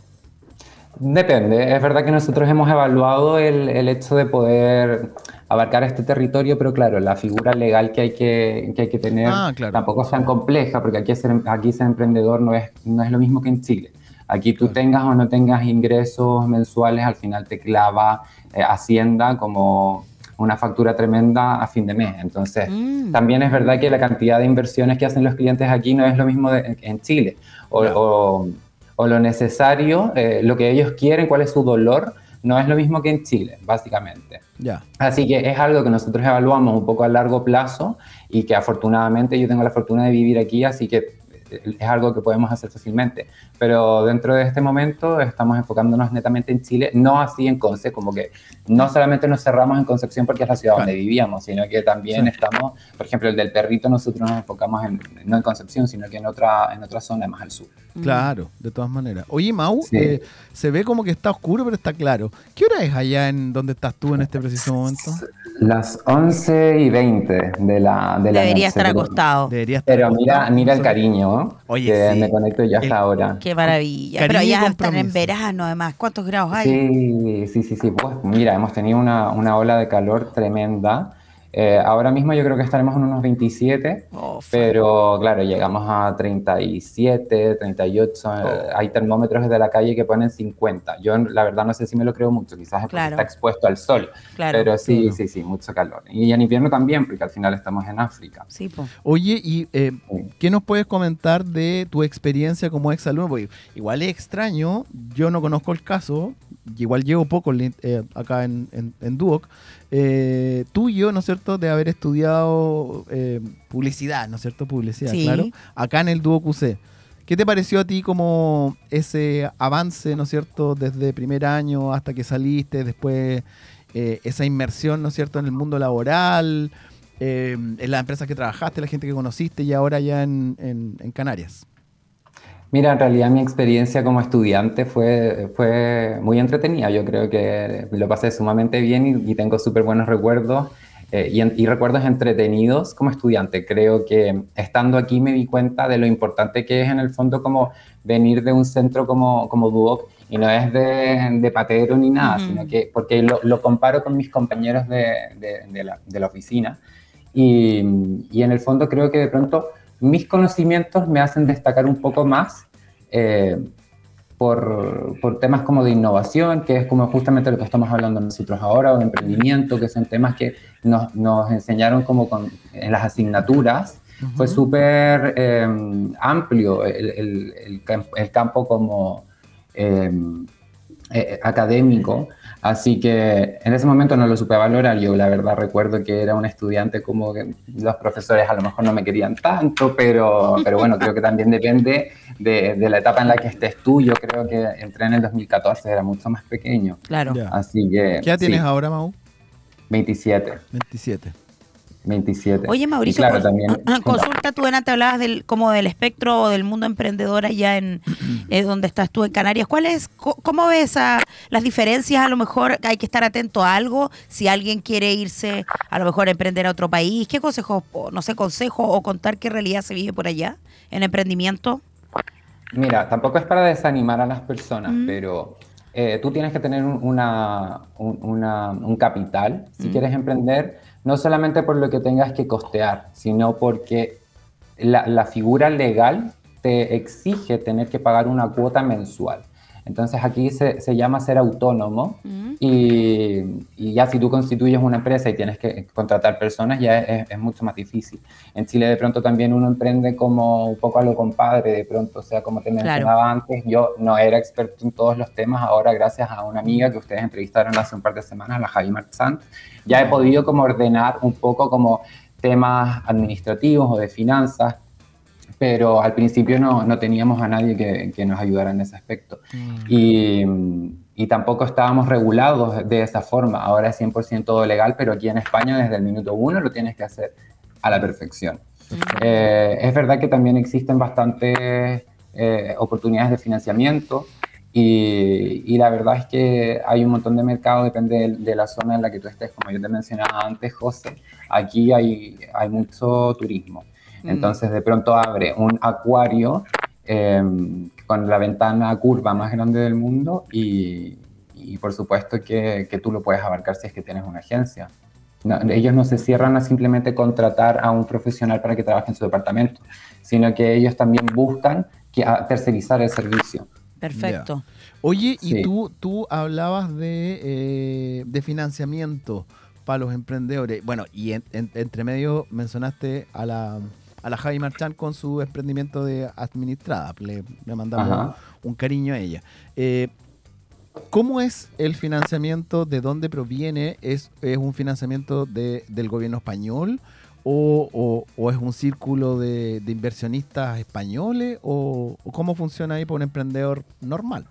Depende, es verdad que nosotros hemos evaluado el, el, hecho de poder abarcar este territorio, pero claro, la figura legal que hay que, que, hay que tener ah, claro. tampoco es tan compleja, porque aquí ser, aquí ser emprendedor no es, no es lo mismo que en Chile. Aquí tú tengas o no tengas ingresos mensuales, al final te clava eh, Hacienda como una factura tremenda a fin de mes. Entonces, mm. también es verdad que la cantidad de inversiones que hacen los clientes aquí no es lo mismo de, en Chile. O, claro. o o lo necesario, eh, lo que ellos quieren, cuál es su dolor, no es lo mismo que en Chile, básicamente. Ya. Así que es algo que nosotros evaluamos un poco a largo plazo y que afortunadamente yo tengo la fortuna de vivir aquí, así que es algo que podemos hacer fácilmente. Pero dentro de este momento estamos enfocándonos netamente en Chile, no así en Conce, como que no solamente nos cerramos en Concepción porque es la ciudad claro. donde vivíamos, sino que también sí. estamos, por ejemplo, el del perrito, nosotros nos enfocamos en, no en Concepción, sino que en otra, en otra zona más al sur. Claro, de todas maneras. Oye, Mau, sí. eh, se ve como que está oscuro, pero está claro. ¿Qué hora es allá en donde estás tú en este preciso momento? Las 11 y 20 de la, de la Debería estar acostado. Debería estar pero acostado. mira, mira el cariño Oye, que sí. me conecto ya hasta El- ahora. Qué maravilla. Cariño Pero ya están en verano, además. ¿Cuántos grados hay? Sí, sí, sí, sí. Pues mira, hemos tenido una, una ola de calor tremenda. Eh, ahora mismo yo creo que estaremos en unos 27, Oh, fuck. pero claro, llegamos a 37, 38. eh, Oh. Hay termómetros desde la calle que ponen 50. Yo la verdad no sé si me lo creo mucho, quizás es porque Claro. está expuesto al sol, Claro. pero sí, Claro. sí, sí, mucho calor. Y en invierno también, porque al final estamos en África. Sí, po. Oye, ¿y eh, qué nos puedes comentar de tu experiencia como exalumno? Porque igual es extraño, yo no conozco el caso, igual llevo poco eh, acá en, en, en Duoc, eh, tuyo, ¿no es cierto?, de haber estudiado eh, publicidad, ¿no es cierto?, publicidad, Sí. claro, acá en el Duoc UC. ¿Qué te pareció a ti como ese avance, ¿no es cierto?, desde primer año hasta que saliste, después eh, esa inmersión, ¿no es cierto?, en el mundo laboral, eh, en las empresas que trabajaste, la gente que conociste y ahora ya en, en, en Canarias. Mira, en realidad mi experiencia como estudiante fue, fue muy entretenida. Yo creo que lo pasé sumamente bien y, y tengo súper buenos recuerdos eh, y, y, recuerdos entretenidos como estudiante. Creo que estando aquí me di cuenta de lo importante que es en el fondo como venir de un centro como, como Duoc y no es de, de patero ni nada, uh -huh. sino que porque lo, lo, comparo con mis compañeros de, de, de, la, de la oficina y, y en el fondo creo que de pronto mis conocimientos me hacen destacar un poco más eh, por, por, temas como de innovación, que es como justamente lo que estamos hablando nosotros ahora, o de emprendimiento, que son temas que nos, nos enseñaron como con, en las asignaturas. Uh -huh. Fue súper eh, amplio el, el, el, el, campo como eh, eh, académico, así que en ese momento no lo supe valorar. Yo la verdad recuerdo que era un estudiante como que los profesores a lo mejor no me querían tanto, pero, pero bueno, creo que también depende de, de, la etapa en la que estés tú. Yo creo que entré en el 2014, era mucho más pequeño. Claro. Yeah. Así que... ¿Qué edad sí. tienes ahora, Mau? 27. 27. 27. Oye, Mauricio, claro, cons- también, consulta, tú antes hablabas del, como del espectro o del mundo emprendedor allá en eh, donde estás tú en Canarias. ¿Cuál es, cómo ves a, las diferencias? A lo mejor hay que estar atento a algo. Si alguien quiere irse, a lo mejor a emprender a otro país, ¿qué consejos, no sé, consejo o contar qué realidad se vive por allá en emprendimiento? Mira, tampoco es para desanimar a las personas, Mm. pero eh, tú tienes que tener un, una- un- una- un capital si Mm. quieres emprender, no solamente por lo que tengas que costear, sino porque la, la figura legal te exige tener que pagar una cuota mensual. Entonces aquí se, se llama ser autónomo y, y ya si tú constituyes una empresa y tienes que contratar personas ya es, es mucho más difícil. En Chile de pronto también uno emprende como un poco a lo compadre, de pronto, o sea, como te Claro. mencionaba antes, yo no era experto en todos los temas, ahora gracias a una amiga que ustedes entrevistaron hace un par de semanas, la Javi Marchant, ya he podido como ordenar un poco como temas administrativos o de finanzas, pero al principio no, no teníamos a nadie que, que nos ayudara en ese aspecto. Y, y tampoco estábamos regulados de esa forma. Ahora es 100% legal, pero aquí en España desde el minuto uno lo tienes que hacer a la perfección. Eh, es verdad que también existen bastantes eh, oportunidades de financiamiento y, y la verdad es que hay un montón de mercado, depende de, de la zona en la que tú estés. Como yo te mencionaba antes, José, aquí hay, hay mucho turismo. Entonces de pronto abre un acuario eh, con la ventana curva más grande del mundo y, y por supuesto que, que tú lo puedes abarcar si es que tienes una agencia. No, ellos no se cierran a simplemente contratar a un profesional para que trabaje en su departamento, sino que ellos también buscan que, a tercerizar el servicio. Perfecto. Oye, y tú, tú hablabas de, eh, de financiamiento para los emprendedores. Bueno, y en- en- entre medio mencionaste a la, a la Javi Marchán con su emprendimiento de administrada. Le, le mandamos un cariño a ella. Eh, ¿Cómo es el financiamiento? ¿De dónde proviene? ¿Es, es un financiamiento de- del gobierno español? ¿O, o- o es un círculo de, de inversionistas españoles? ¿O, o cómo funciona ahí para un emprendedor normal?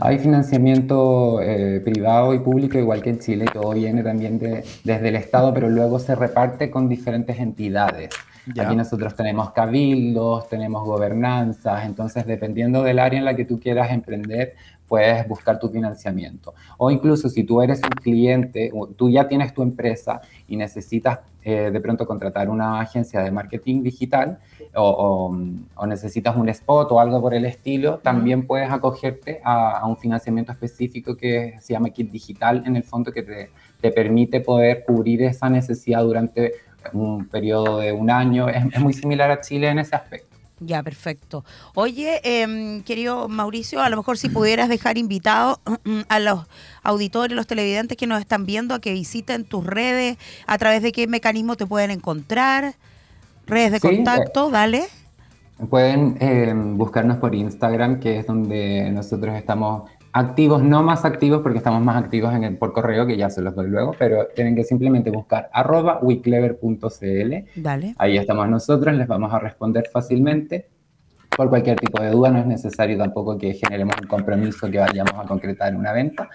Hay financiamiento eh, privado y público, igual que en Chile, todo viene también de- desde el Estado, pero luego se reparte con diferentes entidades. Ya. Aquí nosotros tenemos cabildos, tenemos gobernanzas, entonces dependiendo del área en la que tú quieras emprender, puedes buscar tu financiamiento. O incluso si tú eres un cliente, o tú ya tienes tu empresa y necesitas eh, de pronto contratar una agencia de marketing digital o, o- o necesitas un spot o algo por el estilo, también puedes acogerte a, a un financiamiento específico que se llama Kit Digital, en el fondo que te, te permite poder cubrir esa necesidad durante un periodo de un año. Es, es muy similar a Chile en ese aspecto. Ya, perfecto. Oye, em, querido Mauricio, a lo mejor si pudieras dejar invitados a los auditores, los televidentes que nos están viendo, a que visiten tus redes, a través de qué mecanismo te pueden encontrar, redes de Sí, contacto, dale. Pueden eh, buscarnos por Instagram, que es donde nosotros estamos activos, no más activos porque estamos más activos en el, por correo, que ya se los doy luego, pero tienen que simplemente buscar arroba weclever.cl. Dale. Ahí estamos nosotros, les vamos a responder fácilmente. Por cualquier tipo de duda, no es necesario tampoco que generemos un compromiso que vayamos a concretar una venta.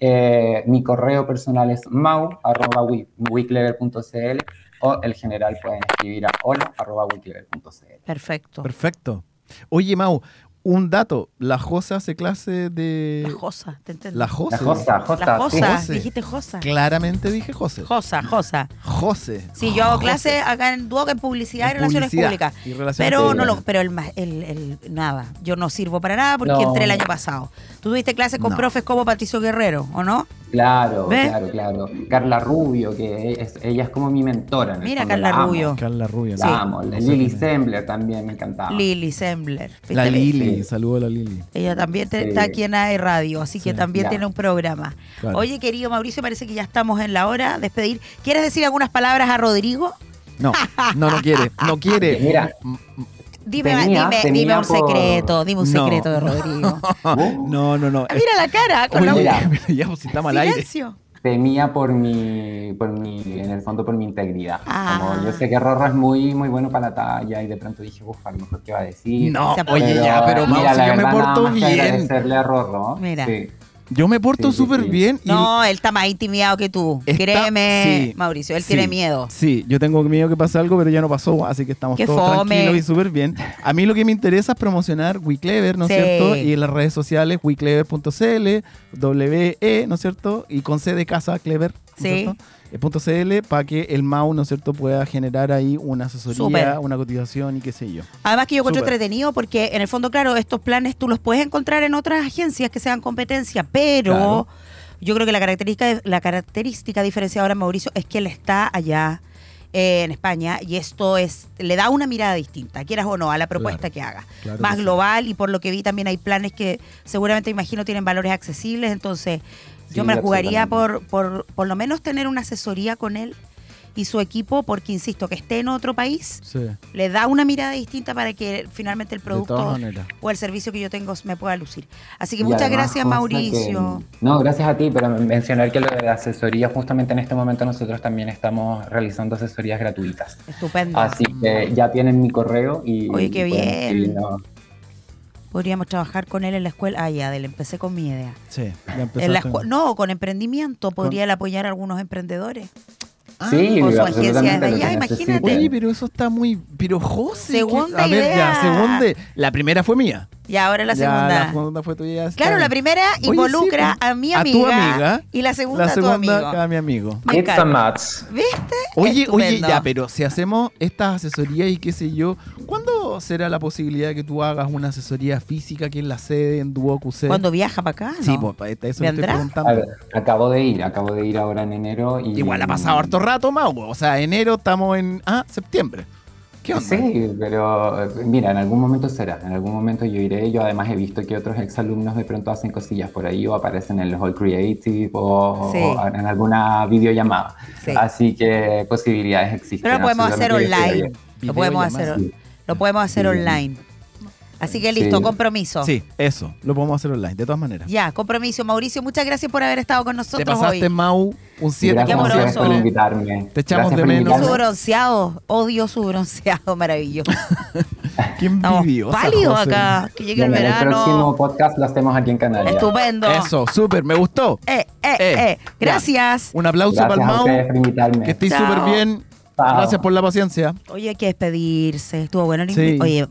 Eh, mi correo personal es mau.weclever.cl o el general pueden escribir a hola.weclever.cl. Perfecto. Perfecto. Oye, Mau, un dato. La Josa hace clase de... La Josa, te entendí. La Josa. La Josa, Josa, La sí. Josa, José. dijiste Josa. Claramente dije José. Josa, Josa. José. Sí, yo hago José. clase acá en Duoc en publicidad y relaciones publicidad públicas. y relaciones Pero no públicas. lo, pero el, el, el- nada, yo no sirvo para nada porque No. entré el año pasado. Tú tuviste clases con No. profes como Patricio Guerrero, ¿o no? Claro, claro, claro. Carla Rubio, que es, ella es como mi mentora. Mira, Carla. Rubio. Carla Rubio. La ¿no? amo. La No sé Lily. Sembler también me encantaba. Lili Sembler. La ¿viste? Lili. Saludo a la Lili. Ella también te- Sí. está aquí en AE Radio, así que también Ya. tiene un programa. Claro. Oye, querido Mauricio, parece que ya estamos en la hora de despedir. ¿Quieres decir algunas palabras a Rodrigo? No, no, no quiere. No quiere. Mira. Dime, Tenía- dime, tenía dime un por- secreto, dime un No. secreto de Rodrigo. No, no, no. Mira la cara, con Oye, la Mira. pues, si estamos al aire. silencio. Temía por mi, por mi, en el fondo por mi integridad. Ah. Como yo sé que Rorro es muy, muy bueno para la talla y de pronto dije, uff, a lo mejor qué va a decir. No, Se oye, ya, pero Mau, mira, si yo me porto bien. agradecerle a Rorro. Mira. Sí. Yo me porto Sí, sí, súper sí. bien. y- No, él está más intimidado que tú. Está- Créeme, sí, Mauricio, él sí, tiene miedo. Sí, yo tengo miedo que pase algo, pero ya no pasó, así que estamos Qué todos fome. tranquilos y súper bien. A mí lo que me interesa es promocionar WeClever, ¿no es Sí. cierto? Y en las redes sociales, WeClever.cl, WE, ¿no es cierto? Y con C de casa, Clever, ¿no es Sí. cierto? Eh, .cl para que el MAU, ¿no es cierto?, pueda generar ahí una asesoría, una cotización y qué sé yo. Además que yo encuentro entretenido porque en el fondo, claro, estos planes tú los puedes encontrar en otras agencias que sean competencia, pero Claro. yo creo que la característica, la característica diferenciadora de Mauricio es que él está allá eh, en España y esto es le da una mirada distinta, quieras o no, a la propuesta Claro. que haga. Claro Más que sí. global y por lo que vi también hay planes que seguramente imagino tienen valores accesibles, entonces yo me la jugaría por, por por lo menos tener una asesoría con él y su equipo porque insisto que esté en otro país Sí, le da una mirada distinta para que finalmente el producto o el servicio que yo tengo me pueda lucir. Así que Y muchas además gracias, Mauricio. que- no, gracias a ti, pero mencionar que lo de asesoría, justamente en este momento nosotros también estamos realizando asesorías gratuitas. Estupendo. Así que ya tienen mi correo y... Oye, qué bien. Podríamos trabajar con él en la escuela. Ah, ya, del empecé con mi idea. Sí, ya En la escu- no, con emprendimiento. Podría él apoyar a algunos emprendedores. Sí, con su agencia lo allá, imagínate. Oye, pero eso está muy... Pero José... ¿qué- Segunda a ver, idea. ya, segunda... La primera fue mía. Y ahora la Ya, segunda. la segunda fue tuya. está claro, la primera Oye, involucra sí, pues, a mi a amiga, tu amiga, y la segunda, La a tu amigo. a mi amigo. Me It's a match. ¿Viste? Oye, oye, ya, pero si hacemos estas asesorías y qué sé yo, ¿cuándo será la posibilidad de que tú hagas una asesoría física aquí en la sede, en Duoc UC? Cuando viaja para acá, ¿no? Sí, pues para eso le estoy preguntando. A ver, acabo de ir, acabo de ir ahora en enero y... Igual ha pasado harto rato, Mau. O sea, enero estamos en. Ah, septiembre. ¿Qué onda? Sí, pero eh, mira, en algún momento será, en algún momento yo iré. Yo además he visto que otros exalumnos de pronto hacen cosillas por ahí o aparecen en los All Creative o, Sí. o en alguna videollamada. Sí. Así que posibilidades existen. Pero lo podemos hacer online. Lo podemos hacer, Videollamada. lo podemos hacer Sí. online. Así que listo, Sí. compromiso. Sí, eso. Lo podemos hacer online, de todas maneras. Ya, compromiso. Mauricio, muchas gracias por haber estado con Te nosotros pasaste, hoy. Mau, un 7 Gracias Qué amoroso. por invitarme. Te echamos Gracias de menos. Su bronceado, odio su bronceado, maravilloso. Qué pálidos José. acá, que llegue el Bueno, el próximo verano. podcast lo hacemos aquí en Canarias. Estupendo. Eso, súper, me gustó. Eh, eh, Eh, eh. Gracias. Un aplauso Gracias para el a Mau. ustedes por invitarme. Que estés súper bien. Gracias por la paciencia. Oye, hay que despedirse. Estuvo bueno el Sí. Oye,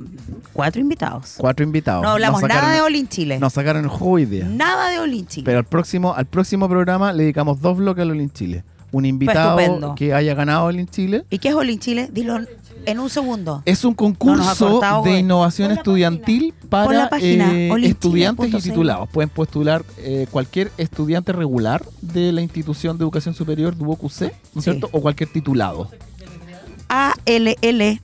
cuatro invitados. Cuatro invitados. No hablamos nada de All in Chile. Nos sacaron el juego hoy día. Nada de All in Chile. Pero al próximo, al próximo programa le dedicamos dos bloques a Olin Chile. Un invitado estupendo. que haya ganado Olin Chile. ¿Y qué es All in Chile? Dilo en un segundo. Es un concurso de innovación estudiantil para la página, eh, estudiantes y titulados. Pueden postular eh, cualquier estudiante regular de la institución de educación superior Duoc UC, ¿no es Sí. cierto? O cualquier titulado. A-L-L-I-N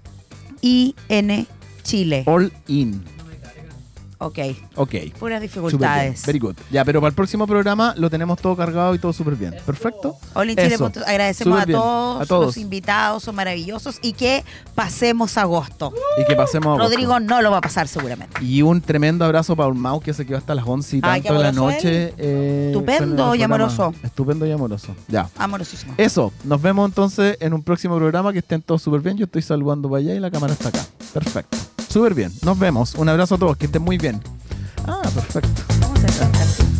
Chile. All in. Ok. Ok. Puras bien. dificultades. Very good. Ya, pero para el próximo programa lo tenemos todo cargado y todo súper bien. Perfecto. In Chile. Eso. Agradecemos a todos, A todos. los invitados, son maravillosos y que pasemos agosto. Y que pasemos agosto. Rodrigo no lo va a pasar seguramente. Y un tremendo abrazo para un Mau que se quedó hasta las 11 y Ay, tanto de la noche. eh, Estupendo y amoroso. Estupendo y amoroso. Ya. Amorosísimo. Eso, nos vemos entonces en un próximo programa. Que estén todos súper bien. Yo estoy saludando para allá y la cámara está acá. Perfecto. Súper bien. Nos vemos. Un abrazo a todos. Que estén muy bien. Ah, perfecto. Vamos a